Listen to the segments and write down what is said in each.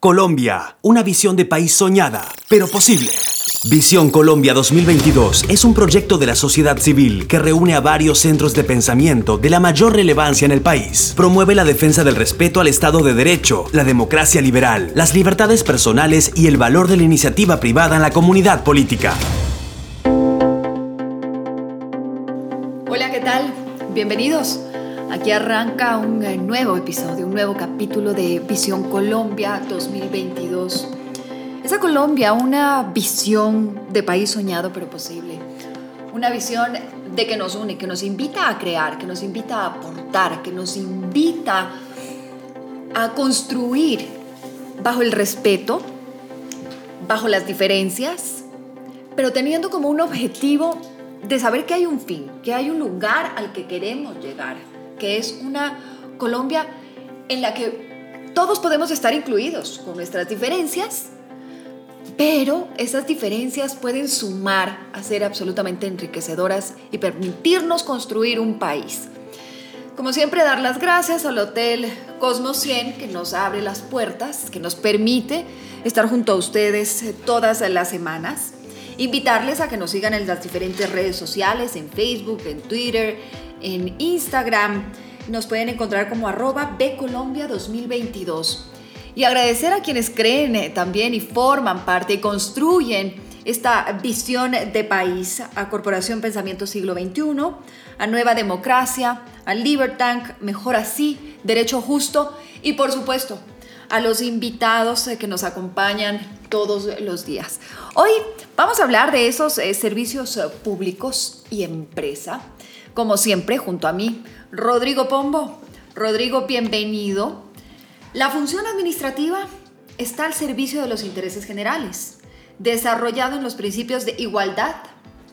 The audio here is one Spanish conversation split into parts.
Colombia, una visión de país soñada, pero posible. Visión Colombia 2022 es un proyecto de la sociedad civil que reúne a varios centros de pensamiento de la mayor relevancia en el país. Promueve la defensa del respeto al Estado de Derecho, la democracia liberal, las libertades personales y el valor de la iniciativa privada en la comunidad política. Hola, ¿qué tal? Bienvenidos. Aquí arranca un nuevo episodio, un nuevo capítulo de Visión Colombia 2022. Esa Colombia, una visión de país soñado pero posible. Una visión de que nos une, que nos invita a crear, que nos invita a aportar, que nos invita a construir bajo el respeto, bajo las diferencias, pero teniendo como un objetivo de saber que hay un fin, que hay un lugar al que queremos llegar que es una Colombia en la que todos podemos estar incluidos con nuestras diferencias, pero esas diferencias pueden sumar a ser absolutamente enriquecedoras y permitirnos construir un país. Como siempre, dar las gracias al Hotel Cosmos 100 que nos abre las puertas, que nos permite estar junto a ustedes todas las semanas. Invitarles a que nos sigan en las diferentes redes sociales, en Facebook, en Twitter, en Instagram. Nos pueden encontrar como arroba Bcolombia 2022. Y agradecer a quienes creen eh, también y forman parte y construyen esta visión de país, a Corporación Pensamiento Siglo XXI, a Nueva Democracia, a Libertank, Mejor Así, Derecho Justo y por supuesto a los invitados eh, que nos acompañan todos los días. Hoy vamos a hablar de esos eh, servicios públicos y empresa como siempre, junto a mí, Rodrigo Pombo. Rodrigo, bienvenido. La función administrativa está al servicio de los intereses generales, desarrollado en los principios de igualdad,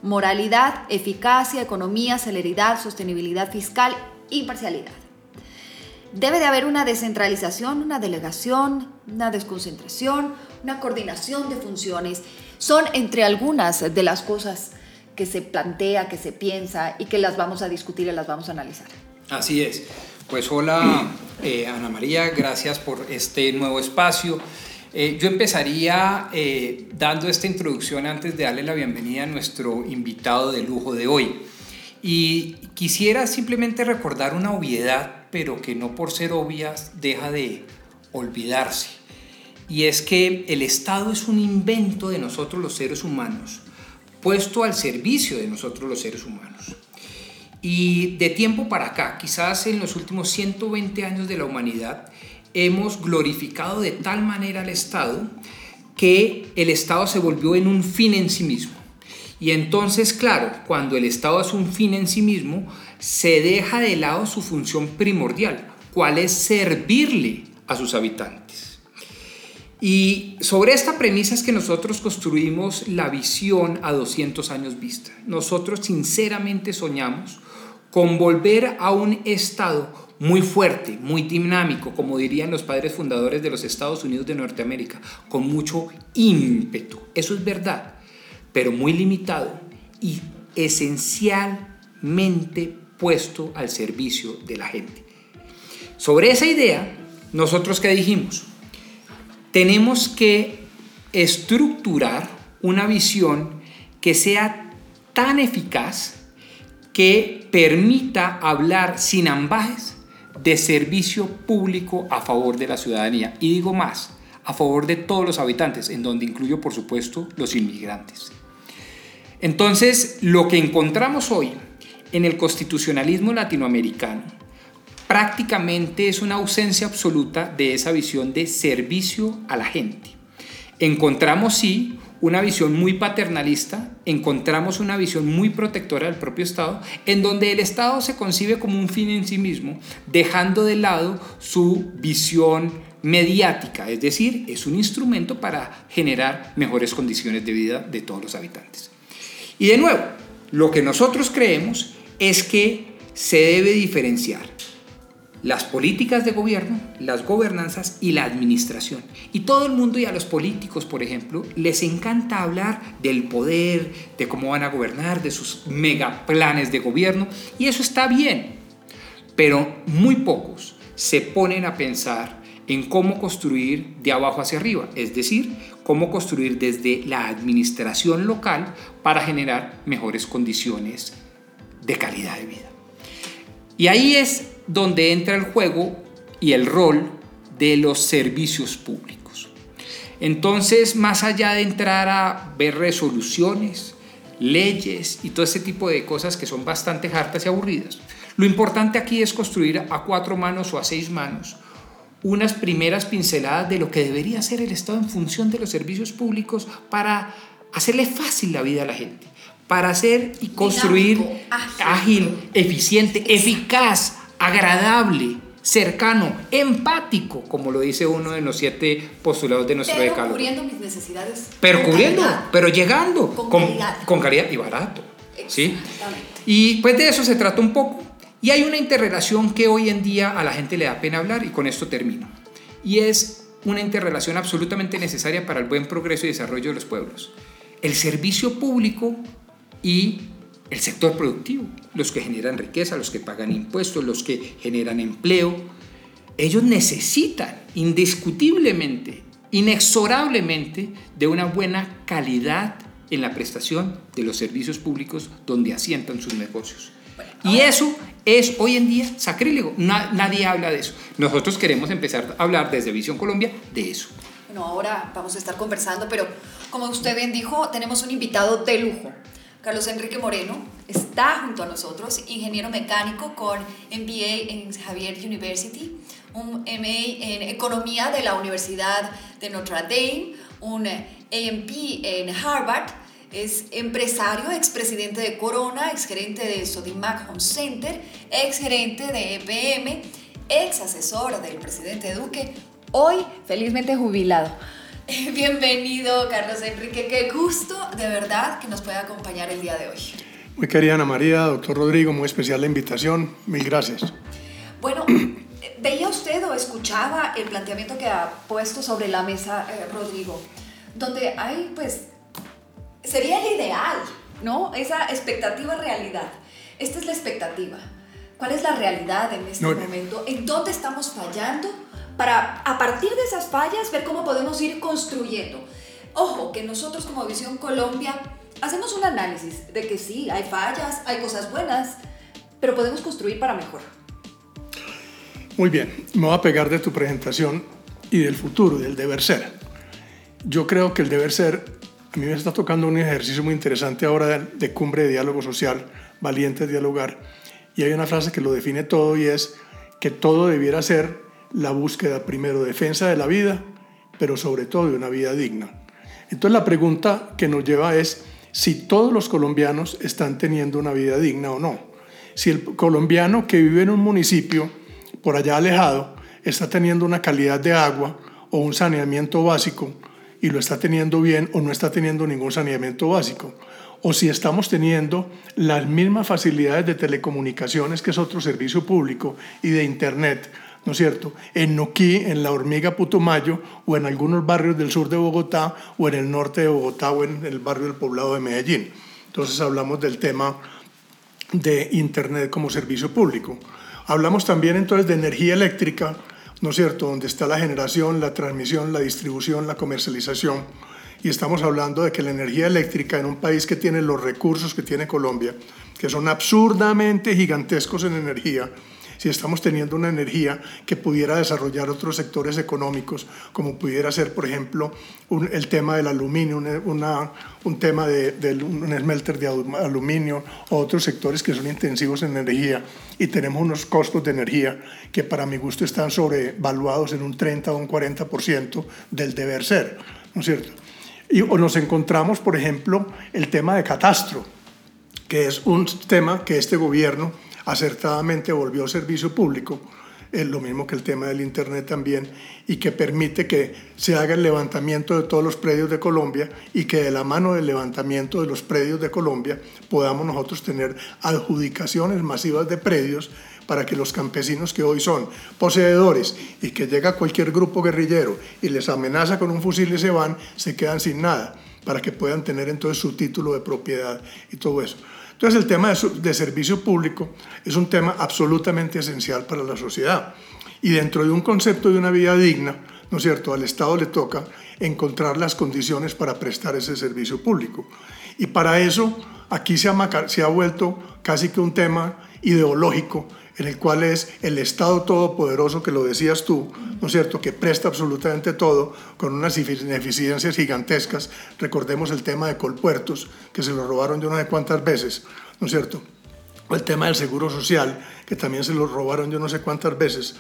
moralidad, eficacia, economía, celeridad, sostenibilidad fiscal, imparcialidad. Debe de haber una descentralización, una delegación, una desconcentración, una coordinación de funciones. Son entre algunas de las cosas que se plantea, que se piensa y que las vamos a discutir y las vamos a analizar. Así es. Pues hola eh, Ana María, gracias por este nuevo espacio. Eh, yo empezaría eh, dando esta introducción antes de darle la bienvenida a nuestro invitado de lujo de hoy. Y quisiera simplemente recordar una obviedad, pero que no por ser obvias deja de olvidarse. Y es que el Estado es un invento de nosotros los seres humanos puesto al servicio de nosotros los seres humanos. Y de tiempo para acá, quizás en los últimos 120 años de la humanidad, hemos glorificado de tal manera al Estado que el Estado se volvió en un fin en sí mismo. Y entonces, claro, cuando el Estado es un fin en sí mismo, se deja de lado su función primordial, cuál es servirle a sus habitantes. Y sobre esta premisa es que nosotros construimos la visión a 200 años vista. Nosotros sinceramente soñamos con volver a un Estado muy fuerte, muy dinámico, como dirían los padres fundadores de los Estados Unidos de Norteamérica, con mucho ímpetu. Eso es verdad, pero muy limitado y esencialmente puesto al servicio de la gente. Sobre esa idea, nosotros qué dijimos? Tenemos que estructurar una visión que sea tan eficaz que permita hablar sin ambajes de servicio público a favor de la ciudadanía. Y digo más, a favor de todos los habitantes, en donde incluyo, por supuesto, los inmigrantes. Entonces, lo que encontramos hoy en el constitucionalismo latinoamericano prácticamente es una ausencia absoluta de esa visión de servicio a la gente. Encontramos sí una visión muy paternalista, encontramos una visión muy protectora del propio Estado, en donde el Estado se concibe como un fin en sí mismo, dejando de lado su visión mediática, es decir, es un instrumento para generar mejores condiciones de vida de todos los habitantes. Y de nuevo, lo que nosotros creemos es que se debe diferenciar las políticas de gobierno, las gobernanzas y la administración. Y todo el mundo y a los políticos, por ejemplo, les encanta hablar del poder, de cómo van a gobernar, de sus megaplanes de gobierno, y eso está bien, pero muy pocos se ponen a pensar en cómo construir de abajo hacia arriba, es decir, cómo construir desde la administración local para generar mejores condiciones de calidad de vida. Y ahí es donde entra el juego y el rol de los servicios públicos. Entonces, más allá de entrar a ver resoluciones, leyes y todo ese tipo de cosas que son bastante hartas y aburridas, lo importante aquí es construir a cuatro manos o a seis manos unas primeras pinceladas de lo que debería ser el Estado en función de los servicios públicos para hacerle fácil la vida a la gente, para hacer y construir ágil, eficiente, eficaz, agradable, cercano, empático, como lo dice uno de los siete postulados de nuestro pero cubriendo mis necesidades. Pero cubriendo, pero llegando con, con, calidad. y barato. ¿sí? Y pues de eso se trata un poco. Y hay una interrelación que hoy en día a la gente le da pena hablar y con esto termino. Y es una interrelación absolutamente necesaria para el buen progreso y desarrollo de los pueblos. El servicio público y el sector productivo, los que generan riqueza, los que pagan impuestos, los que generan empleo, ellos necesitan indiscutiblemente, inexorablemente, de una buena calidad en la prestación de los servicios públicos donde asientan sus negocios. Y eso es hoy en día sacrílego. nadie habla de eso. Nosotros queremos empezar a hablar desde Visión Colombia de eso. Bueno, ahora vamos a estar conversando, pero como usted bien dijo, tenemos un invitado de lujo. Carlos Enrique Moreno está junto a nosotros, ingeniero mecánico con MBA en Javier University, un MA en Economía de la Universidad de Notre Dame, un AMP en Harvard, es empresario, expresidente de Corona, exgerente de Sodimac Home Center, exgerente de EPM, ex asesor del presidente Duque, hoy felizmente jubilado. Bienvenido, Carlos Enrique. Qué gusto, de verdad, que nos pueda acompañar el día de hoy. Muy querida Ana María, doctor Rodrigo, muy especial la invitación. Mil gracias. Bueno, ¿veía usted o escuchaba el planteamiento que ha puesto sobre la mesa eh, Rodrigo? Donde hay, pues, sería el ideal, ¿no? Esa expectativa realidad. Esta es la expectativa. ¿Cuál es la realidad en este momento? ¿En dónde estamos fallando? Para a partir de esas fallas ver cómo podemos ir construyendo. Ojo, que nosotros como Visión Colombia hacemos un análisis de que sí, hay fallas, hay cosas buenas, pero podemos construir para mejor. Muy bien, me voy a pegar de tu presentación y del futuro, del deber ser. Yo creo que el deber ser a mí me está tocando un ejercicio muy interesante ahora de, cumbre de diálogo social, valiente dialogar, y hay una frase que lo define todo y es que todo debiera ser la búsqueda primero, defensa de la vida, pero sobre todo de una vida digna. Entonces la pregunta que nos lleva es si todos los colombianos están teniendo una vida digna o no. Si el colombiano que vive en un municipio por allá alejado está teniendo una calidad de agua o un saneamiento básico y lo está teniendo bien o no está teniendo ningún saneamiento básico. O si estamos teniendo las mismas facilidades de telecomunicaciones, que es otro servicio público, y de Internet, ¿no es cierto? En Noquí, en la hormiga Putumayo, o en algunos barrios del sur de Bogotá, o en el norte de Bogotá, o en el barrio del poblado de Medellín. Entonces hablamos del tema de Internet como servicio público. Hablamos también entonces de energía eléctrica, ¿no es cierto?, donde está la generación, la transmisión, la distribución, la comercialización. Y estamos hablando de que la energía eléctrica en un país que tiene los recursos que tiene Colombia, que son absurdamente gigantescos en energía, si estamos teniendo una energía que pudiera desarrollar otros sectores económicos, como pudiera ser, por ejemplo, el tema del aluminio, una, un tema de, un smelter de aluminio, o otros sectores que son intensivos en energía, y tenemos unos costos de energía que para mi gusto están sobrevaluados en un 30 o un 40% del deber ser, ¿no es cierto? Y o nos encontramos, por ejemplo, el tema de catastro, que es un tema que este gobierno acertadamente volvió servicio público, es lo mismo que el tema del Internet también, y que permite que se haga el levantamiento de todos los predios de Colombia y que de la mano del levantamiento de los predios de Colombia podamos nosotros tener adjudicaciones masivas de predios para que los campesinos que hoy son poseedores y que llega cualquier grupo guerrillero y les amenaza con un fusil y se van, se quedan sin nada, para que puedan tener entonces su título de propiedad y todo eso. Entonces el tema de, servicio público es un tema absolutamente esencial para la sociedad. Y dentro de un concepto de una vida digna, ¿no es cierto? Al Estado le toca encontrar las condiciones para prestar ese servicio público. Y para eso aquí se ha, se ha vuelto casi que un tema ideológico en el cual es el Estado todopoderoso, que lo decías tú, ¿no es cierto?, que presta absolutamente todo con unas ineficiencias gigantescas. Recordemos el tema de Colpuertos, que se lo robaron yo no sé cuántas veces, ¿no es cierto? El tema del seguro social, que también se lo robaron yo no sé cuántas veces.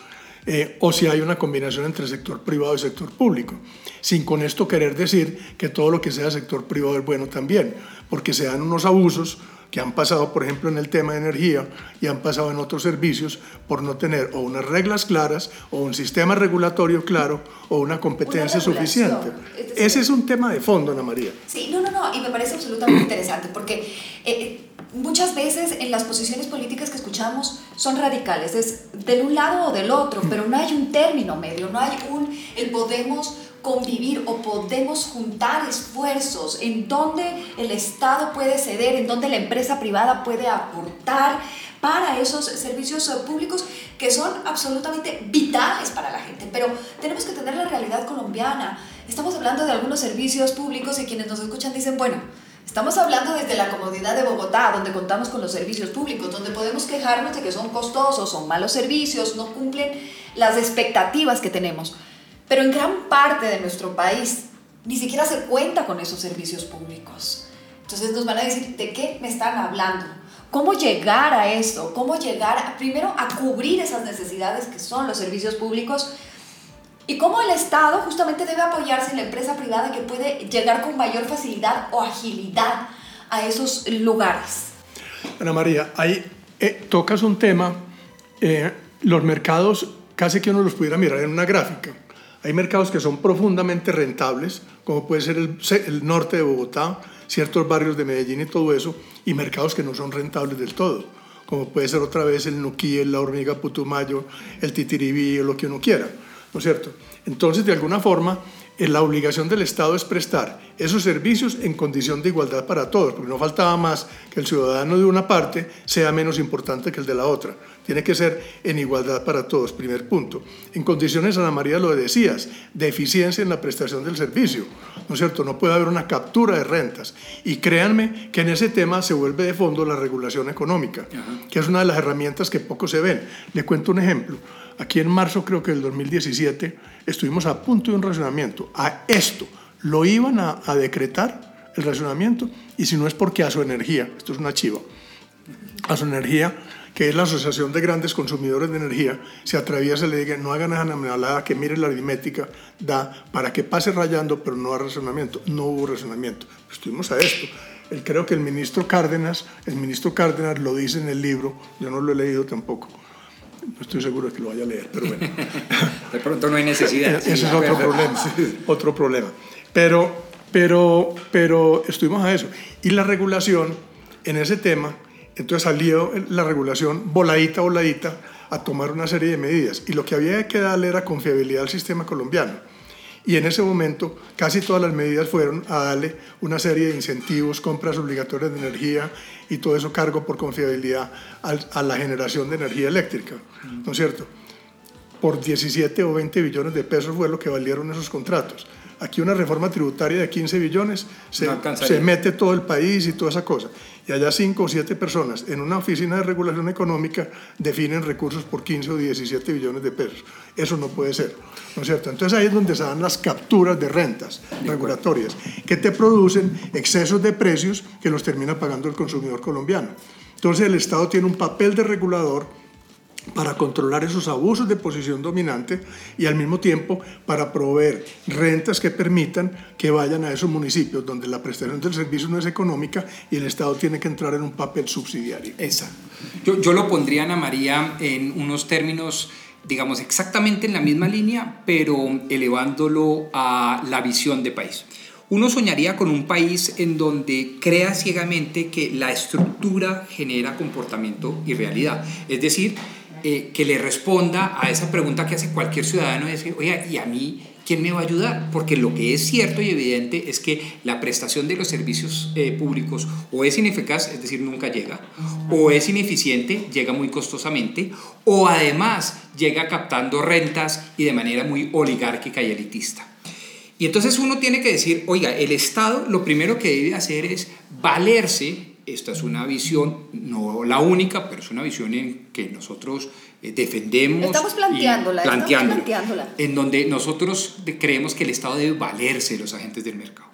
Eh, o si hay una combinación entre sector privado y sector público, sin con esto querer decir que todo lo que sea sector privado es bueno también, porque se dan unos abusos que han pasado, por ejemplo, en el tema de energía y han pasado en otros servicios por no tener o unas reglas claras o un sistema regulatorio claro o una competencia suficiente. Ese es un tema de fondo, Ana María. Sí, no, no, no, y me parece absolutamente interesante porque... Eh, muchas veces en las posiciones políticas que escuchamos son radicales, es del un lado o del otro, pero no hay un término medio, no hay un, el podemos convivir o podemos juntar esfuerzos en donde el Estado puede ceder, en donde la empresa privada puede aportar para esos servicios públicos que son absolutamente vitales para la gente. Pero tenemos que tener la realidad colombiana. Estamos hablando de algunos servicios públicos y quienes nos escuchan dicen, bueno, Estamos hablando desde la comodidad de Bogotá, donde contamos con los servicios públicos, donde podemos quejarnos de que son costosos, son malos servicios, no cumplen las expectativas que tenemos. Pero en gran parte de nuestro país ni siquiera se cuenta con esos servicios públicos. Entonces nos van a decir, ¿de qué me están hablando? ¿Cómo llegar a eso? ¿Cómo llegar primero a cubrir esas necesidades que son los servicios públicos? Y cómo el Estado justamente debe apoyarse en la empresa privada que puede llegar con mayor facilidad o agilidad a esos lugares. Ana María, ahí eh, tocas un tema, eh, los mercados casi que uno los pudiera mirar en una gráfica. Hay mercados que son profundamente rentables, como puede ser el, norte de Bogotá, ciertos barrios de Medellín y todo eso, y mercados que no son rentables del todo, como puede ser otra vez el Nuquí, la Hormiga Putumayo, el Titiribí, o lo que uno quiera, ¿no es cierto? Entonces, de alguna forma, la obligación del Estado es prestar esos servicios en condición de igualdad para todos, porque no faltaba más que el ciudadano de una parte sea menos importante que el de la otra. Tiene que ser en igualdad para todos, primer punto. En condiciones, Ana María lo decías, de eficiencia en la prestación del servicio. ¿No es cierto? No puede haber una captura de rentas. Y créanme que en ese tema se vuelve de fondo la regulación económica, que es una de las herramientas que poco se ven. Le cuento un ejemplo. Aquí en marzo, creo que del 2017, estuvimos a punto de un racionamiento. A esto lo iban a, a decretar el racionamiento y si no es porque a su energía, esto es una chiva, a su energía que es la Asociación de Grandes Consumidores de Energía, se atraviesa y le diga, no hagan esa namalada, que mire la aritmética, da para que pase rayando, pero no a razonamiento. No hubo razonamiento. Estuvimos a esto. creo que el ministro Cárdenas, el ministro Cárdenas lo dice en el libro, yo no lo he leído tampoco. No estoy seguro de que lo vaya a leer, pero bueno. De pronto no hay necesidad. Ese es otro problema, otro problema. Pero, pero, pero estuvimos a eso. Y la regulación en ese tema entonces salió la regulación voladita, voladita, a tomar una serie de medidas. Y lo que había que darle era confiabilidad al sistema colombiano. Y en ese momento casi todas las medidas fueron a darle una serie de incentivos, compras obligatorias de energía y todo eso cargo por confiabilidad a la generación de energía eléctrica, ¿no es cierto? Por 17 o 20 billones de pesos fue lo que valieron esos contratos. Aquí una reforma tributaria de 15 billones se, se mete todo el país y toda esa cosa y allá cinco o siete personas en una oficina de regulación económica definen recursos por 15 o 17 billones de pesos. Eso no puede ser, ¿no es cierto? Entonces ahí es donde se dan las capturas de rentas regulatorias que te producen excesos de precios que los termina pagando el consumidor colombiano. Entonces el Estado tiene un papel de regulador para controlar esos abusos de posición dominante y al mismo tiempo para proveer rentas que permitan que vayan a esos municipios donde la prestación del servicio no es económica y el Estado tiene que entrar en un papel subsidiario. Exacto. Yo, yo lo pondría, Ana María, en unos términos digamos, exactamente en la misma línea, pero elevándolo a la visión de país. Uno soñaría con un país en donde crea ciegamente que la estructura genera comportamiento y realidad. Es decir, eh, que le responda a esa pregunta que hace cualquier ciudadano, es decir, oye, ¿y a mí ¿quién me va a ayudar? Porque lo que es cierto y evidente es que la prestación de los servicios eh, públicos o es ineficaz, es decir, nunca llega, o es ineficiente, llega muy costosamente, o además llega captando rentas y de manera muy oligárquica y elitista. Y entonces uno tiene que decir, oiga, el Estado lo primero que debe hacer es valerse, esta es una visión, no la única, pero es una visión en que nosotros eh, defendemos. Estamos planteándola, planteándola, En donde nosotros creemos que el Estado debe valerse de los agentes del mercado.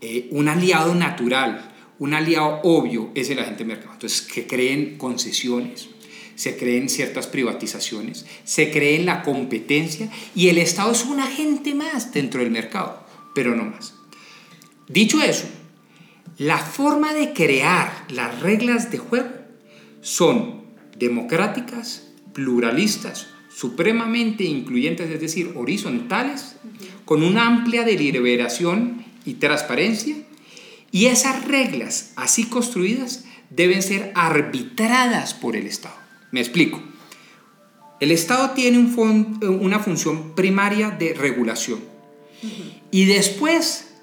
Eh, un aliado natural, un aliado obvio es el agente del mercado. Entonces, que creen concesiones, se creen ciertas privatizaciones, se cree en la competencia y el Estado es un agente más dentro del mercado, pero no más. Dicho eso, la forma de crear las reglas de juego son democráticas, pluralistas, supremamente incluyentes, es decir, horizontales, con una amplia deliberación y transparencia, y esas reglas así construidas deben ser arbitradas por el Estado. Me explico. El Estado tiene una función primaria de regulación y después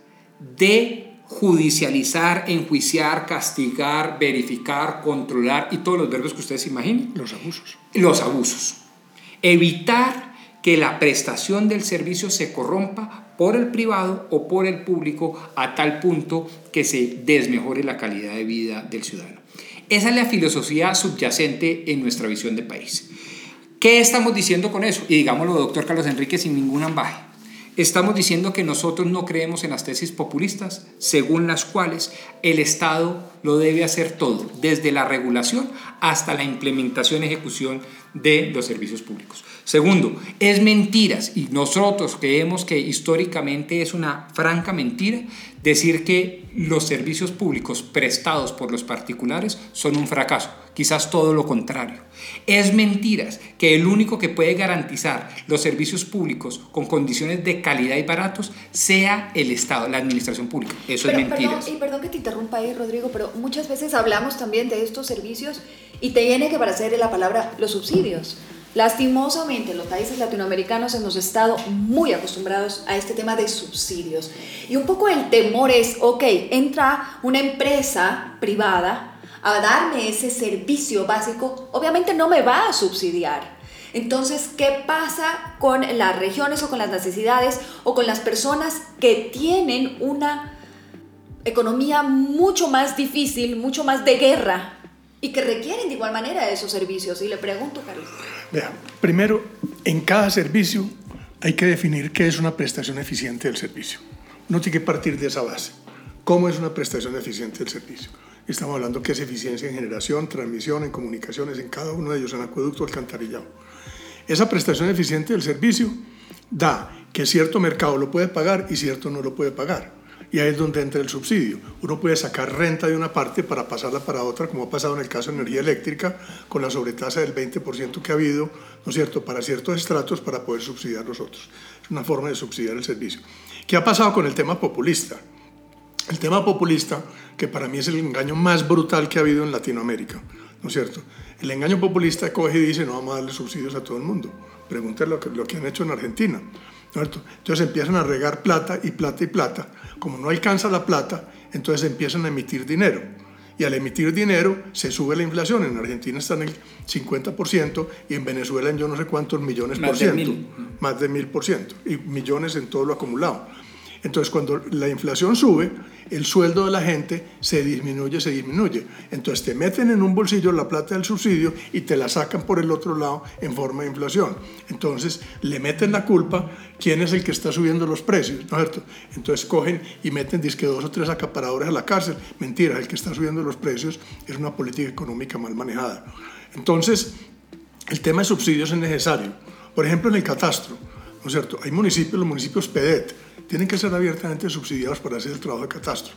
de judicializar, enjuiciar, castigar, verificar, controlar y todos los verbos que ustedes imaginen. Los abusos. Los abusos. Evitar que la prestación del servicio se corrompa por el privado o por el público a tal punto que se desmejore la calidad de vida del ciudadano. Esa es la filosofía subyacente en nuestra visión de país. ¿Qué estamos diciendo con eso? Y digámoslo, doctor Carlos Enrique, sin ningún ambaje. Estamos diciendo que nosotros no creemos en las tesis populistas, según las cuales el Estado lo debe hacer todo, desde la regulación hasta la implementación y ejecución de los servicios públicos. Segundo, es mentiras, y nosotros creemos que históricamente es una franca mentira decir que los servicios públicos prestados por los particulares son un fracaso, quizás todo lo contrario. Es mentiras que el único que puede garantizar los servicios públicos con condiciones de calidad y baratos sea el Estado, la administración pública. Eso es mentiras. Perdón, y perdón que te interrumpa ahí, Rodrigo, pero muchas veces hablamos también de estos servicios y te viene que parecer la palabra los subsidios. Lastimosamente, los países latinoamericanos hemos estado muy acostumbrados a este tema de subsidios. Y un poco el temor es, ok, entra una empresa privada a darme ese servicio básico, obviamente no me va a subsidiar. Entonces, ¿qué pasa con las regiones o con las necesidades o con las personas que tienen una economía mucho más difícil, mucho más de guerra y que requieren de igual manera esos servicios? Y le pregunto, Carlos. Vea, primero, en cada servicio hay que definir qué es una prestación eficiente del servicio. No tiene que partir de esa base. ¿Cómo es una prestación eficiente del servicio? Estamos hablando que es eficiencia en generación, transmisión, en comunicaciones, en cada uno de ellos, en acueducto, alcantarillado. Esa prestación eficiente del servicio da que cierto mercado lo puede pagar y cierto no lo puede pagar y ahí es donde entra el subsidio. Uno puede sacar renta de una parte para pasarla para otra, como ha pasado en el caso de energía eléctrica, con la sobretasa del 20% que ha habido, ¿no es cierto?, para ciertos estratos para poder subsidiar los otros. Es una forma de subsidiar el servicio. ¿Qué ha pasado con el tema populista? El tema populista, que para mí es el engaño más brutal que ha habido en Latinoamérica, ¿no es cierto? El engaño populista coge y dice, no vamos a darle subsidios a todo el mundo. Pregúntale lo que, lo que han hecho en Argentina. Entonces empiezan a regar plata y plata y plata. Como no alcanza la plata, entonces empiezan a emitir dinero. Y al emitir dinero se sube la inflación. En Argentina está en el 50% y en Venezuela en yo no sé cuántos millones por ciento. Más de mil por ciento. Y millones en todo lo acumulado. Entonces, cuando la inflación sube, el sueldo de la gente se disminuye, se disminuye. Entonces, te meten en un bolsillo la plata del subsidio y te la sacan por el otro lado en forma de inflación. Entonces, le meten la culpa quién es el que está subiendo los precios, ¿no es cierto? Entonces, cogen y meten disque dos o tres acaparadores a la cárcel. Mentira, el que está subiendo los precios es una política económica mal manejada. Entonces, el tema de subsidios es necesario. Por ejemplo, en el catastro, ¿no es cierto? Hay municipios, los municipios PEDET, tienen que ser abiertamente subsidiados para hacer el trabajo de catastro.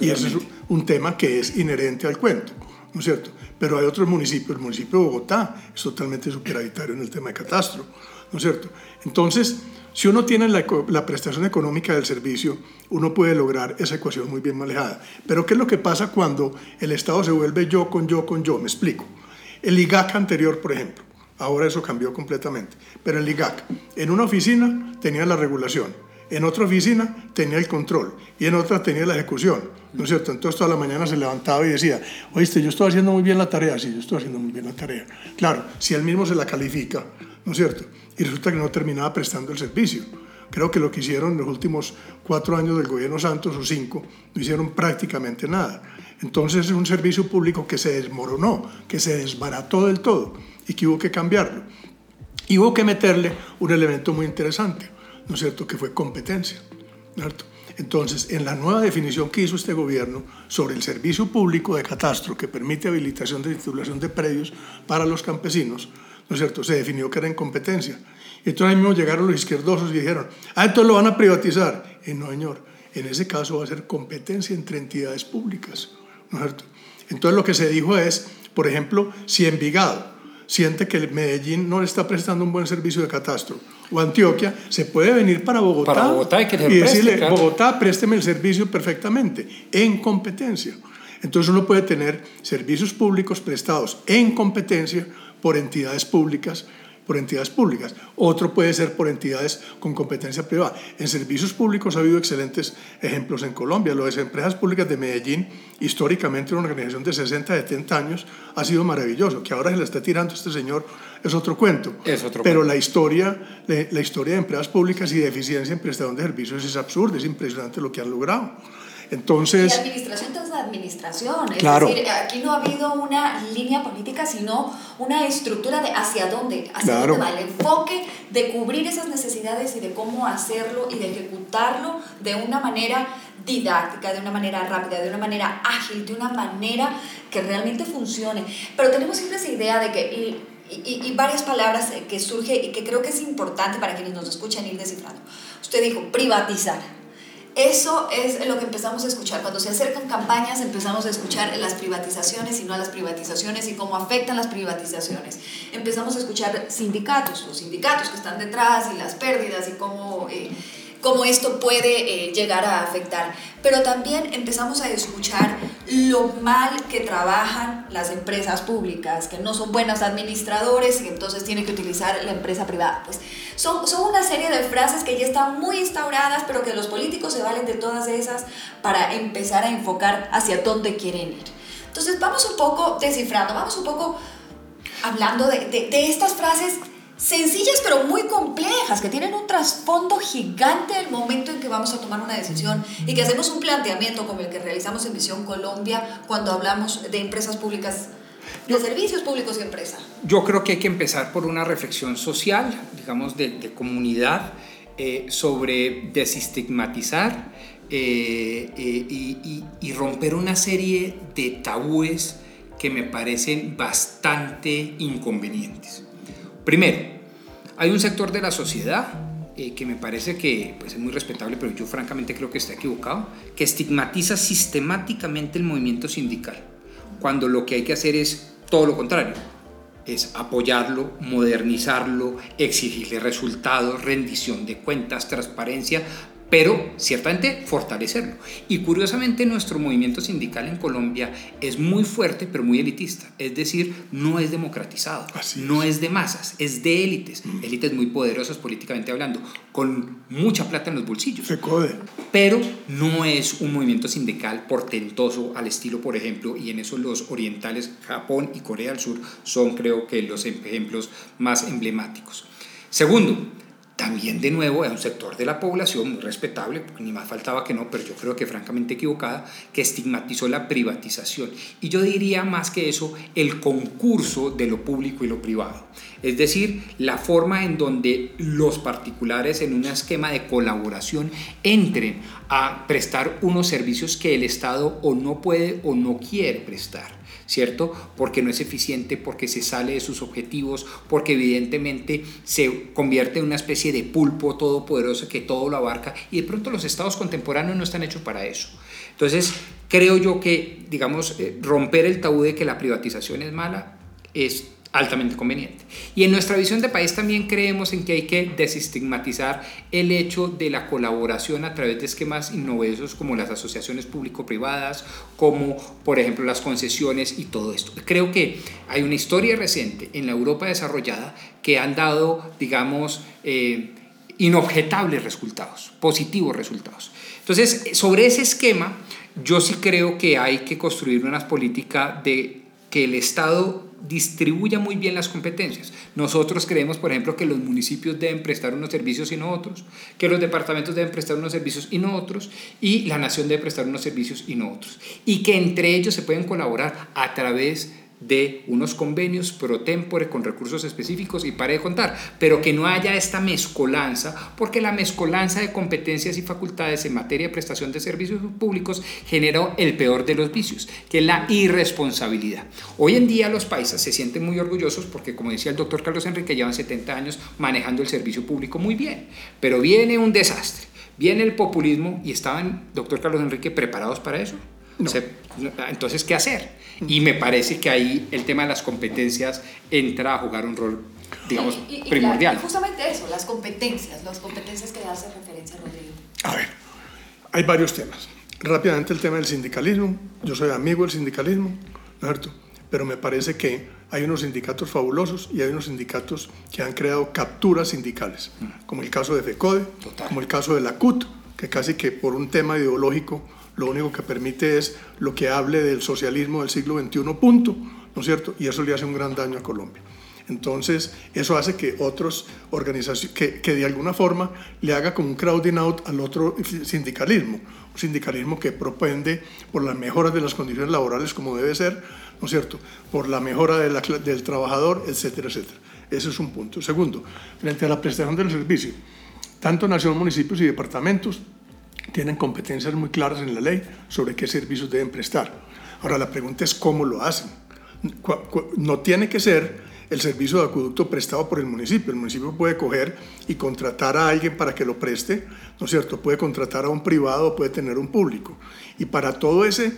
y ese es un tema que es inherente al cuento, ¿no es cierto? Pero hay otros municipios, el municipio de Bogotá es totalmente superavitario en el tema de catastro, ¿no es cierto? Entonces, si uno tiene la, la, prestación económica del servicio, uno puede lograr esa ecuación muy bien manejada. Pero ¿qué es lo que pasa cuando el Estado se vuelve yo con yo con yo? Me explico. El IGAC anterior, por ejemplo, Ahora eso cambió completamente. Pero el IGAC, en una oficina tenía la regulación, en otra oficina tenía el control y en otra tenía la ejecución. ¿No es cierto? Entonces toda la mañana se levantaba y decía, oíste, yo estoy haciendo muy bien la tarea. Sí, yo estoy haciendo muy bien la tarea. Claro, si él mismo se la califica, ¿no es cierto? Y resulta que no terminaba prestando el servicio. Creo que lo que hicieron en los últimos cuatro años del gobierno Santos o cinco, no hicieron prácticamente nada. Entonces es un servicio público que se desmoronó, que se desbarató del todo y que hubo que cambiarlo. Y hubo que meterle un elemento muy interesante, ¿no es cierto?, que fue competencia. ¿cierto? Entonces, en la nueva definición que hizo este gobierno sobre el servicio público de catastro que permite habilitación de titulación de predios para los campesinos, ¿no es cierto?, se definió que era en competencia. Y entonces ahí mismo llegaron los izquierdosos y dijeron, ah, entonces lo van a privatizar. Y no, señor, en ese caso va a ser competencia entre entidades públicas, ¿no es cierto? Entonces lo que se dijo es, por ejemplo, si Envigado siente que Medellín no le está prestando un buen servicio de catastro, o Antioquia, se puede venir para Bogotá, para Bogotá y, decirle, Bogotá, présteme el servicio perfectamente, en competencia. Entonces uno puede tener servicios públicos prestados en competencia por entidades públicas por entidades públicas, otro puede ser por entidades con competencia privada. En servicios públicos ha habido excelentes ejemplos en Colombia. Lo de las empresas públicas de Medellín, históricamente una organización de 60, 70 años, ha sido maravilloso. Que ahora se le está tirando este señor es otro cuento. Es otro Pero cuento. la historia, la historia de empresas públicas y de eficiencia en prestación de servicios es absurda, es impresionante lo que han logrado. Entonces, y administración tras administración. Es Claro. decir, aquí no ha habido una línea política, sino una estructura de hacia dónde, hacia Claro. dónde va, el enfoque de cubrir esas necesidades y de cómo hacerlo y de ejecutarlo de una manera didáctica, de una manera rápida, de una manera ágil, de una manera que realmente funcione. Pero tenemos siempre esa idea de que... y- y, y varias palabras que surge y que creo que es importante para quienes nos escuchan ir descifrando. Usted dijo privatizar. Eso es lo que empezamos a escuchar. Cuando se acercan campañas empezamos a escuchar las privatizaciones y no las privatizaciones y cómo afectan las privatizaciones. Empezamos a escuchar sindicatos, los sindicatos que están detrás y las pérdidas y cómo, eh, cómo esto puede eh, llegar a afectar. Pero también empezamos a escuchar lo mal que trabajan las empresas públicas, que no son buenos administradores y entonces tienen que utilizar la empresa privada. Pues son, son una serie de frases que ya están muy instauradas, pero que los políticos se valen de todas esas para empezar a enfocar hacia dónde quieren ir. Entonces vamos un poco descifrando, vamos un poco hablando de, de, de estas frases sencillas pero muy complejas, que tienen un trasfondo gigante el momento en que vamos a tomar una decisión y que hacemos un planteamiento como el que realizamos en Visión Colombia cuando hablamos de empresas públicas, de servicios públicos y empresa. Yo creo que hay que empezar por una reflexión social, digamos, de, de comunidad, eh, sobre desestigmatizar eh, eh, y, y- y romper una serie de tabúes que me parecen bastante inconvenientes. Primero, hay un sector de la sociedad eh, que me parece que pues, es muy respetable, pero yo francamente creo que está equivocado, que estigmatiza sistemáticamente el movimiento sindical, cuando lo que hay que hacer es todo lo contrario, es apoyarlo, modernizarlo, exigirle resultados, rendición de cuentas, transparencia, pero ciertamente fortalecerlo. Y curiosamente nuestro movimiento sindical en Colombia es muy fuerte, pero muy elitista. Es decir, no es democratizado, Así no es de masas, es de élites, élites muy poderosas políticamente hablando, con mucha plata en los bolsillos FECODE. pero no es un movimiento sindical portentoso al estilo, por ejemplo, y en eso los orientales, Japón y Corea del Sur, son creo que los ejemplos más emblemáticos. Segundo, también de nuevo hay un sector de la población muy respetable, ni más faltaba que no, pero yo creo que francamente equivocada, que estigmatizó la privatización. Y yo diría más que eso, el concurso de lo público y lo privado. Es decir, la forma en donde los particulares en un esquema de colaboración entren a prestar unos servicios que el Estado o no puede o no quiere prestar. ¿Cierto? Porque no es eficiente, porque se sale de sus objetivos, porque evidentemente se convierte en una especie de pulpo todopoderoso que todo lo abarca y de pronto los estados contemporáneos no están hechos para eso. Entonces, creo yo que, digamos, eh, romper el tabú de que la privatización es mala es altamente conveniente. Y en nuestra visión de país también creemos en que hay que desestigmatizar el hecho de la colaboración a través de esquemas innovedosos como las asociaciones público-privadas, como por ejemplo las concesiones y todo esto. Creo que hay una historia reciente en la Europa desarrollada que han dado, digamos, eh, inobjetables resultados, positivos resultados. Entonces, sobre ese esquema, yo sí creo que hay que construir una política de que el Estado distribuya muy bien las competencias. Nosotros creemos, por ejemplo, que los municipios deben prestar unos servicios y no otros, que los departamentos deben prestar unos servicios y no otros, y la nación debe prestar unos servicios y no otros. Y que entre ellos se pueden colaborar a través de de unos convenios pro tempore con recursos específicos y pare de contar, pero que no haya esta mezcolanza, porque la mezcolanza de competencias y facultades en materia de prestación de servicios públicos generó el peor de los vicios, que es la irresponsabilidad. Hoy en día los paisas se sienten muy orgullosos porque, como decía el doctor Carlos Enrique, llevan 70 años manejando el servicio público muy bien, pero viene un desastre, viene el populismo y estaban, doctor Carlos Enrique, preparados para eso. Entonces, ¿qué hacer? Y me parece que ahí el tema de las competencias entra a jugar un rol, digamos, primordial. justamente eso, las competencias, las competencias que hace referencia Rodrigo. A ver, hay varios temas. Rápidamente el tema del sindicalismo. Yo soy amigo del sindicalismo, ¿no es cierto? Pero me parece que hay unos sindicatos fabulosos y hay unos sindicatos que han creado capturas sindicales, como el caso de FECODE, como el caso de la CUT, que casi que por un tema ideológico lo único que permite es lo que hable del socialismo del siglo XXI, punto, ¿no es cierto? Y eso le hace un gran daño a Colombia. Entonces, eso hace que otros organizaciones, que, de alguna forma le haga como un crowding out al otro sindicalismo, un sindicalismo que propende por las mejoras de las condiciones laborales como debe ser, ¿no es cierto? Por la mejora del trabajador, etcétera, etcétera. Ese es un punto. Segundo, frente a la prestación del servicio, tanto nación, municipios y departamentos tienen competencias muy claras en la ley sobre qué servicios deben prestar. Ahora la pregunta es cómo lo hacen. No tiene que ser el servicio de acueducto prestado por el municipio. El municipio puede coger y contratar a alguien para que lo preste, ¿no es cierto? Puede contratar a un privado, puede tener un público. Y para todo ese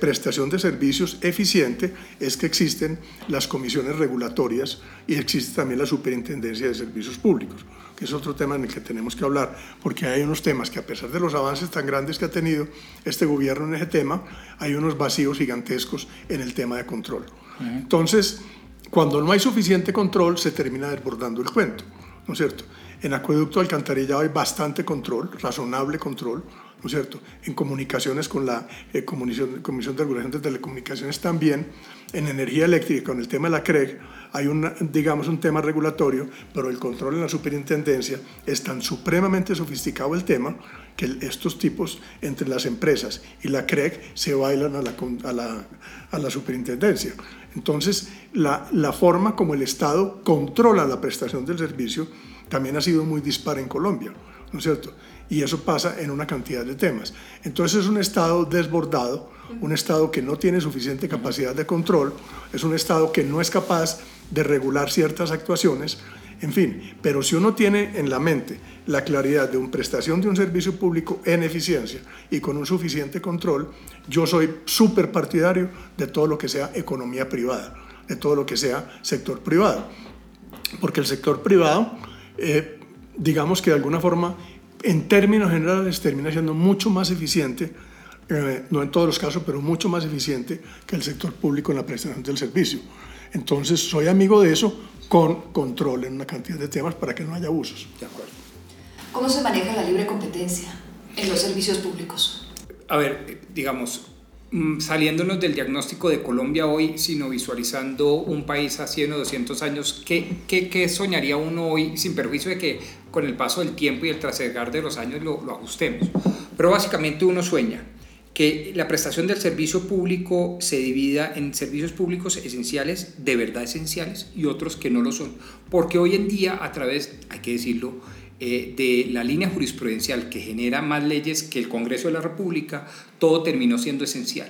prestación de servicios eficiente es que existen las comisiones regulatorias y existe también la superintendencia de servicios públicos que es otro tema en el que tenemos que hablar, porque hay unos temas que a pesar de los avances tan grandes que ha tenido este gobierno en ese tema, hay unos vacíos gigantescos en el tema de control. Entonces, cuando no hay suficiente control, se termina desbordando el cuento, ¿no es cierto? En acueducto alcantarillado hay bastante control, razonable control, ¿no es cierto? En comunicaciones con la eh, Comisión, Comisión de Regulación de Telecomunicaciones también, en energía eléctrica, con el tema de la CREG, hay un, digamos, un tema regulatorio, pero el control en la superintendencia es tan supremamente sofisticado el tema que estos tipos entre las empresas y la CREG se bailan a la, a la, a la superintendencia. Entonces, la, la forma como el Estado controla la prestación del servicio también ha sido muy dispara en Colombia, ¿no es cierto? Y eso pasa en una cantidad de temas. Entonces es un Estado desbordado, un Estado que no tiene suficiente capacidad de control, es un Estado que no es capaz de regular ciertas actuaciones, en fin, pero si uno tiene en la mente la claridad de una prestación de un servicio público en eficiencia y con un suficiente control, yo soy súper partidario de todo lo que sea economía privada, de todo lo que sea sector privado, porque el sector privado, eh, digamos que de alguna forma, en términos generales, termina siendo mucho más eficiente eh, no en todos los casos, pero mucho más eficiente que el sector público en la prestación del servicio. Entonces, soy amigo de eso con control en una cantidad de temas para que no haya abusos. De acuerdo. ¿Cómo se maneja la libre competencia en los servicios públicos? A ver, digamos, mm, saliéndonos del diagnóstico de Colombia hoy, sino visualizando un país a 100 o 200 años, ¿qué, qué, qué soñaría uno hoy, sin perjuicio de que con el paso del tiempo y el trasegar de los años lo, lo ajustemos? Pero básicamente uno sueña que la prestación del servicio público se divida en servicios públicos esenciales, de verdad esenciales, y otros que no lo son. Porque hoy en día, a través, hay que decirlo, eh, de la línea jurisprudencial que genera más leyes que el Congreso de la República, todo terminó siendo esencial.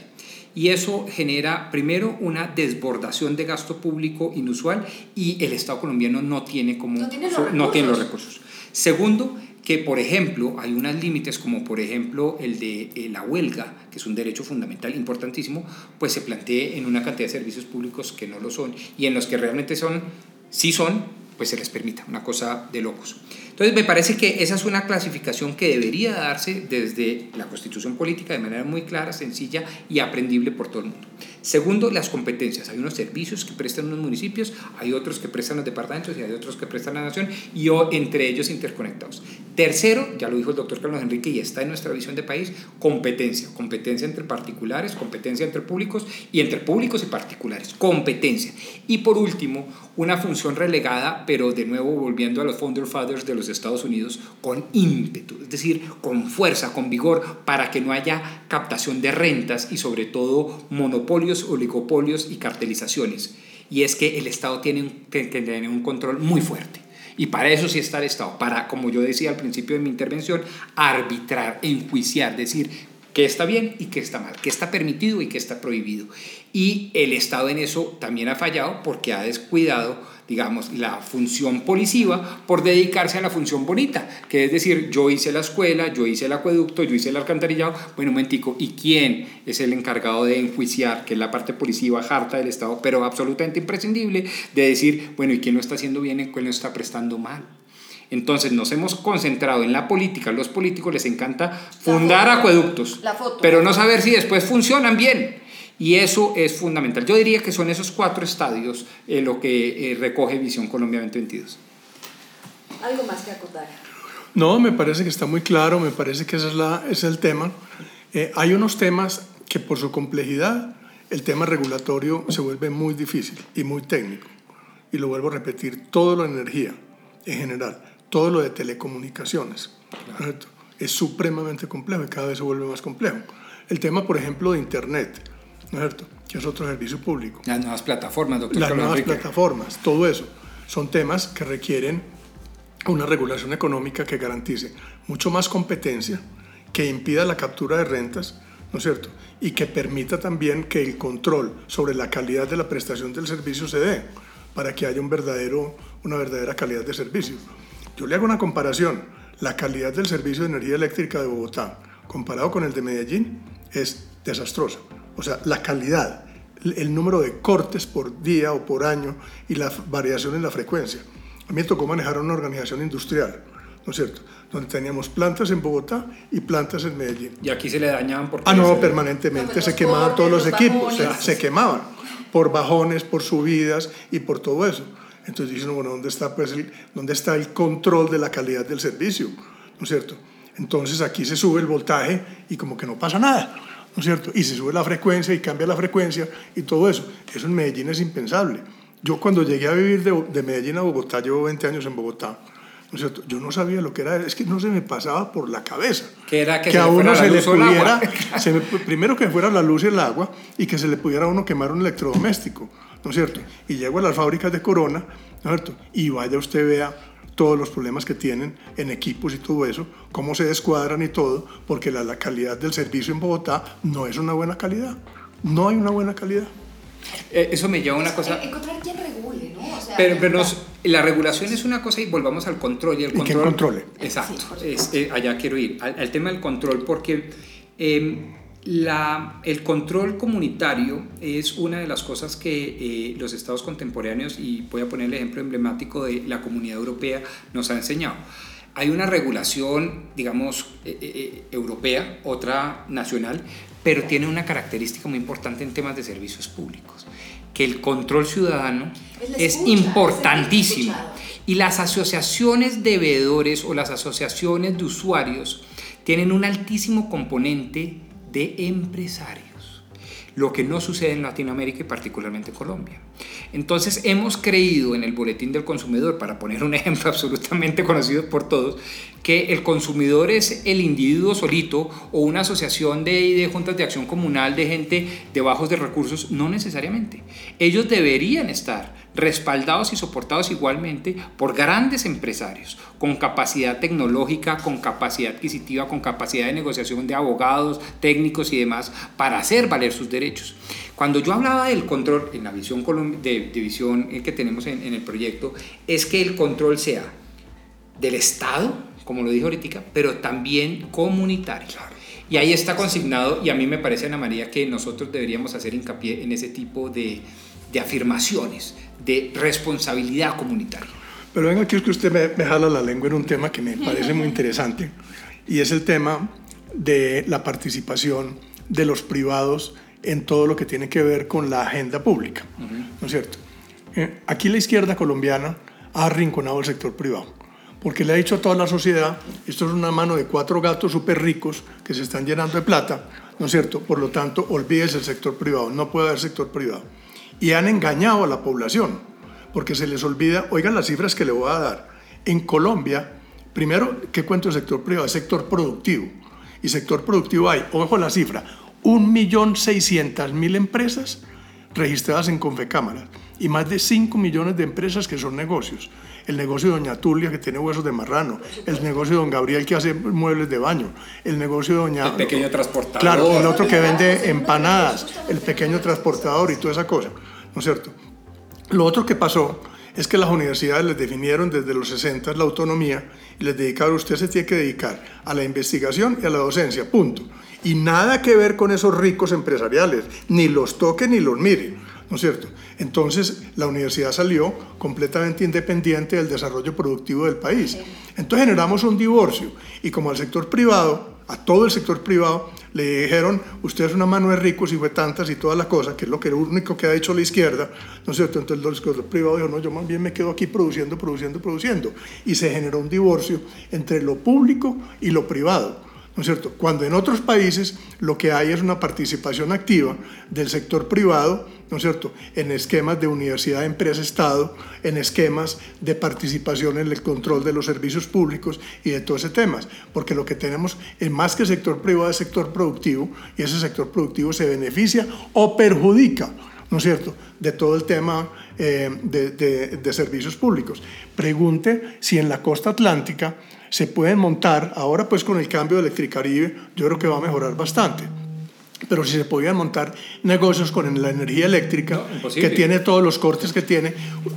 Y eso genera, primero, una desbordación de gasto público inusual y el Estado colombiano no tiene, como, no tiene los, Tiene los recursos. Segundo, que, por ejemplo, hay unos límites como por ejemplo el de eh, la huelga, que es un derecho fundamental importantísimo, pues se plantee en una cantidad de servicios públicos que no lo son y en los que realmente son, sí son, pues se les permita, una cosa de locos. Entonces me parece que esa es una clasificación que debería darse desde la constitución política de manera muy clara, sencilla y aprendible por todo el mundo. Segundo, las competencias. Hay unos servicios que prestan unos municipios, hay otros que prestan los departamentos y hay otros que prestan la nación y entre ellos interconectados. Tercero, ya lo dijo el doctor Carlos Enrique y está en nuestra visión de país, competencia. Competencia entre particulares, competencia entre públicos y entre públicos y particulares. Competencia. Y por último, una función relegada, pero de nuevo volviendo a los Founder Fathers de los Estados Unidos, con ímpetu, es decir, con fuerza, con vigor, para que no haya captación de rentas y sobre todo monopolios, oligopolios y cartelizaciones. Y es que el Estado tiene tener un control muy fuerte. Y para eso sí está el Estado, para, como yo decía al principio de mi intervención, arbitrar, enjuiciar, decir qué está bien y qué está mal, qué está permitido y qué está prohibido. Y el Estado en eso también ha fallado porque ha descuidado, digamos, la función policiva por dedicarse a la función bonita, que es decir, yo hice la escuela, yo hice el acueducto, yo hice el alcantarillado, bueno, un momentico, ¿y quién es el encargado de enjuiciar, que es la parte policiva harta del Estado, pero absolutamente imprescindible, de decir, bueno, ¿y quién lo está haciendo bien y quién lo está prestando mal? Entonces nos hemos concentrado en la política, los políticos les encanta fundar acueductos, pero no saber si después funcionan bien. Y eso es fundamental. Yo diría que son esos cuatro estadios eh, lo que eh, recoge Visión Colombia 2022. ¿Algo más que acotar? No, me parece que está muy claro, me parece que ese es, la, es el tema. Eh, hay unos temas que por su complejidad, el tema regulatorio se vuelve muy difícil y muy técnico. Y lo vuelvo a repetir, todo lo energía en general, todo lo de telecomunicaciones, es supremamente complejo y cada vez se vuelve más complejo. El tema, por ejemplo, de Internet cierto? Que es otro servicio público. Las nuevas plataformas, doctor. Las nuevas plataformas, todo eso. Son temas que requieren una regulación económica que garantice mucho más competencia, que impida la captura de rentas, ¿no es cierto? Y que permita también que el control sobre la calidad de la prestación del servicio se dé, para que haya un verdadero, una verdadera calidad de servicio. Yo le hago una comparación. La calidad del servicio de energía eléctrica de Bogotá, comparado con el de Medellín, es desastrosa. O sea, la calidad, el número de cortes por día o por año y la variación en la frecuencia. A mí me tocó manejar una organización industrial, ¿no es cierto? Donde teníamos plantas en Bogotá y plantas en Medellín. ¿Y aquí se le dañaban por Ah, no, permanentemente. se quemaban todos los, equipos, se, quemaban por bajones, por subidas y por todo eso. Entonces dicen, bueno, ¿dónde está, pues, el, ¿dónde está el control de la calidad del servicio? ¿No es cierto? Entonces aquí se sube el voltaje y como que no pasa nada. ¿No es cierto? Y se sube la frecuencia y cambia la frecuencia y todo eso. Eso en Medellín es impensable. Yo cuando llegué a vivir de, Medellín a Bogotá, llevo 20 años en Bogotá, ¿no es cierto? Yo no sabía lo que era, es que no se me pasaba por la cabeza. Que era que, que a uno se le pudiera, primero que fuera la luz y el agua y que se le pudiera a uno quemar un electrodoméstico, ¿no es cierto? Y llego a las fábricas de Corona, ¿no es cierto? Y vaya usted vea todos los problemas que tienen en equipos y todo eso, cómo se descuadran y todo, porque la, calidad del servicio en Bogotá no es una buena calidad. No hay una buena calidad. Eh, eso me lleva a una cosa... Encontrar quien regule, ¿no? pero, la regulación es una cosa y volvamos al control. Y el control, ¿Y controle? Exacto, eh, allá quiero ir, al, tema del control, porque... Em, la, el control comunitario es una de las cosas que eh, los estados contemporáneos, y voy a poner el ejemplo emblemático de la comunidad europea, nos ha enseñado. Hay una regulación, digamos, eh, eh, europea, otra nacional, pero tiene una característica muy importante en temas de servicios públicos, que el control ciudadano es, importantísimo. y las asociaciones de veedores o las asociaciones de usuarios tienen un altísimo componente de empresarios, lo que no sucede en Latinoamérica y particularmente Colombia. Entonces hemos creído en el Boletín del Consumidor, para poner un ejemplo absolutamente conocido por todos, que el consumidor es el individuo solito o una asociación de, de juntas de acción comunal de gente de bajos de recursos, no necesariamente. Ellos deberían estar respaldados y soportados igualmente por grandes empresarios, con capacidad tecnológica, con capacidad adquisitiva, con capacidad de negociación de abogados, técnicos y demás, para hacer valer sus derechos. Cuando yo hablaba del control, en la visión de, de visión que tenemos en, en el proyecto, es que el control sea del Estado, como lo dije ahorita, pero también comunitario. Y ahí está consignado, y a mí me parece, Ana María, que nosotros deberíamos hacer hincapié en ese tipo de, de afirmaciones, de responsabilidad comunitaria. Pero venga, aquí es que usted me, me jala la lengua en un tema que me parece muy interesante, y es el tema de la participación de los privados en todo lo que tiene que ver con la agenda pública, ¿no es cierto? Eh, aquí la izquierda colombiana ha arrinconado el sector privado, porque le ha dicho a toda la sociedad, esto es una mano de cuatro gatos súper ricos que se están llenando de plata, ¿no es cierto? Por lo tanto, olvídese el sector privado, no puede haber sector privado. Y han engañado a la población, porque se les olvida, oigan las cifras que le voy a dar. En Colombia, primero, ¿qué cuento el sector privado? Es sector productivo. Y sector productivo hay, ojo la cifra, 1.600.000 empresas registradas en Confecámaras y más de 5 millones de empresas que son negocios. El negocio de Doña Tulia que tiene huesos de marrano, el negocio de Don Gabriel que hace muebles de baño, el negocio de Doña... El pequeño transportador. Claro, el otro que vende empanadas, el pequeño transportador y toda esa cosa, ¿no es cierto? Lo otro que pasó es que las universidades les definieron desde los 60 la autonomía y les dedicaron, usted se tiene que dedicar a la investigación y a la docencia, punto. Y nada que ver con esos ricos empresariales, ni los toque ni los mire, ¿no es cierto? Entonces la universidad salió completamente independiente del desarrollo productivo del país. Entonces generamos un divorcio y como al sector privado, a todo el sector privado, le dijeron, usted es una mano de ricos y fue tantas y toda la cosa, que es lo que único que ha hecho la izquierda, ¿no es cierto? Entonces el sector privado dijo, no, yo más bien me quedo aquí produciendo, produciendo, produciendo. Y se generó un divorcio entre lo público y lo privado. ¿No es cierto? Cuando en otros países lo que hay es una participación activa del sector privado, ¿no es cierto? En esquemas de universidad, empresa, Estado, en esquemas de participación en el control de los servicios públicos y de todos esos temas, porque lo que tenemos es más que sector privado es sector productivo y ese sector productivo se beneficia o perjudica, ¿no es cierto?, de todo el tema eh, de, de servicios públicos. Pregunte si en la costa atlántica se pueden montar, ahora pues con el cambio de Electricaribe, yo creo que va a mejorar bastante. Pero si se podían montar negocios con la energía eléctrica, que tiene todos los cortes que tiene,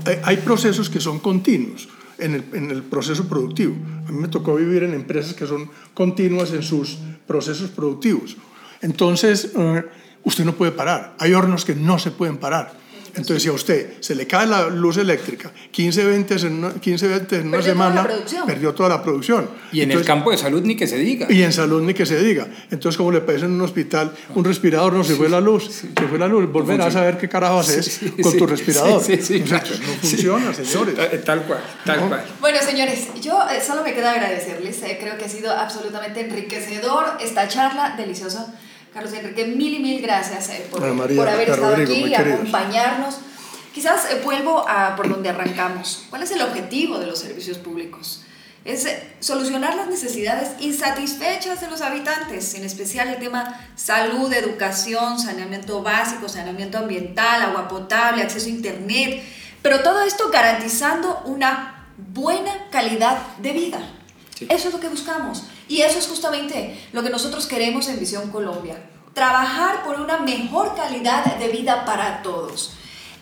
eh, hay procesos que son continuos en el, en el, proceso productivo. A mí me tocó vivir en empresas que son continuas en sus procesos productivos. Entonces, uh, usted no puede parar. Hay hornos que no se pueden parar. Entonces, si a usted se le cae la luz eléctrica 15, 20 en una, 15, 20 en una semana, perdió toda la producción. Y en Entonces, el campo de salud ni que se diga. Y en salud ni que se diga. Entonces, como le parece en un hospital, un respirador no se fue la luz, se fue la luz, volverás a ver qué carajo haces Sí, con sí, tu respirador. sí, sí, O sea, claro. no funciona, señores. Tal, tal cual, tal No. cual. Bueno, señores, yo eh, solo me queda agradecerles. eh, creo que ha sido absolutamente enriquecedor esta charla, deliciosa. Carlos Enrique, mil y mil gracias eh, por, María, por haber estado Rodrigo, aquí y acompañarnos. Quizás eh, vuelvo a por donde arrancamos. ¿Cuál es el objetivo de los servicios públicos? Es eh, solucionar las necesidades insatisfechas de los habitantes, en especial el tema salud, educación, saneamiento básico, saneamiento ambiental, agua potable, acceso a internet, pero todo esto garantizando una buena calidad de vida. Sí. Eso es lo que buscamos y eso es justamente lo que nosotros queremos en Visión Colombia. Trabajar por una mejor calidad de vida para todos.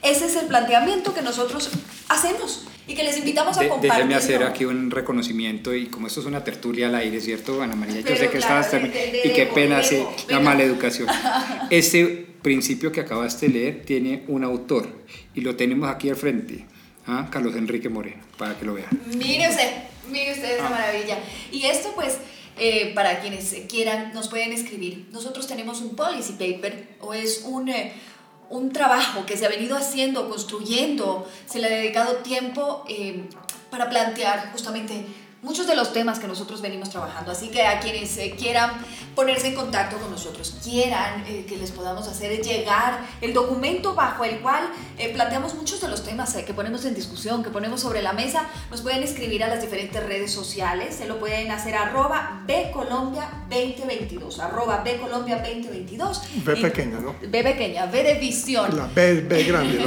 Ese es el planteamiento que nosotros hacemos y que les invitamos a De- compartir. déjeme hacer aquí un reconocimiento y como esto es una tertulia al aire, ¿cierto, Ana María? Yo Pero sé que claro, estabas de y qué pena, sí, la mala educación. Este principio que acabaste de leer tiene un autor y lo tenemos aquí al frente, ¿ah? Carlos Enrique Moreno, para que lo vean. Mire usted, mire usted Ah. esa maravilla. Y esto pues, eh, para quienes quieran, nos pueden escribir. Nosotros tenemos un policy paper o es un, eh, un trabajo que se ha venido haciendo, construyendo, se le ha dedicado tiempo eh, para plantear justamente muchos de los temas que nosotros venimos trabajando. Así que a quienes eh, quieran ponerse en contacto con nosotros, quieran eh, que les podamos hacer llegar el documento bajo el cual eh, planteamos muchos de los temas eh, que ponemos en discusión, que ponemos sobre la mesa, nos pueden escribir a las diferentes redes sociales. Se lo pueden hacer a arroba bcolombia2022, arroba bcolombia2022. B pequeña, ¿no? B pequeña, B de visión. La B, B grande,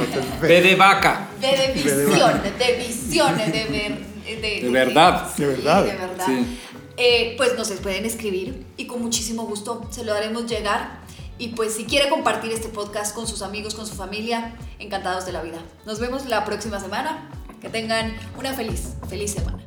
B. Ve de vaca. De, de de visión, de visión, de ver. De, De verdad. sí, De verdad. de verdad. Sí. Eh, pues nos pueden escribir y con muchísimo gusto se lo haremos llegar. Y pues si quiere compartir este podcast con sus amigos, con su familia, encantados de la vida. Nos vemos la próxima semana. Que tengan una feliz, feliz semana.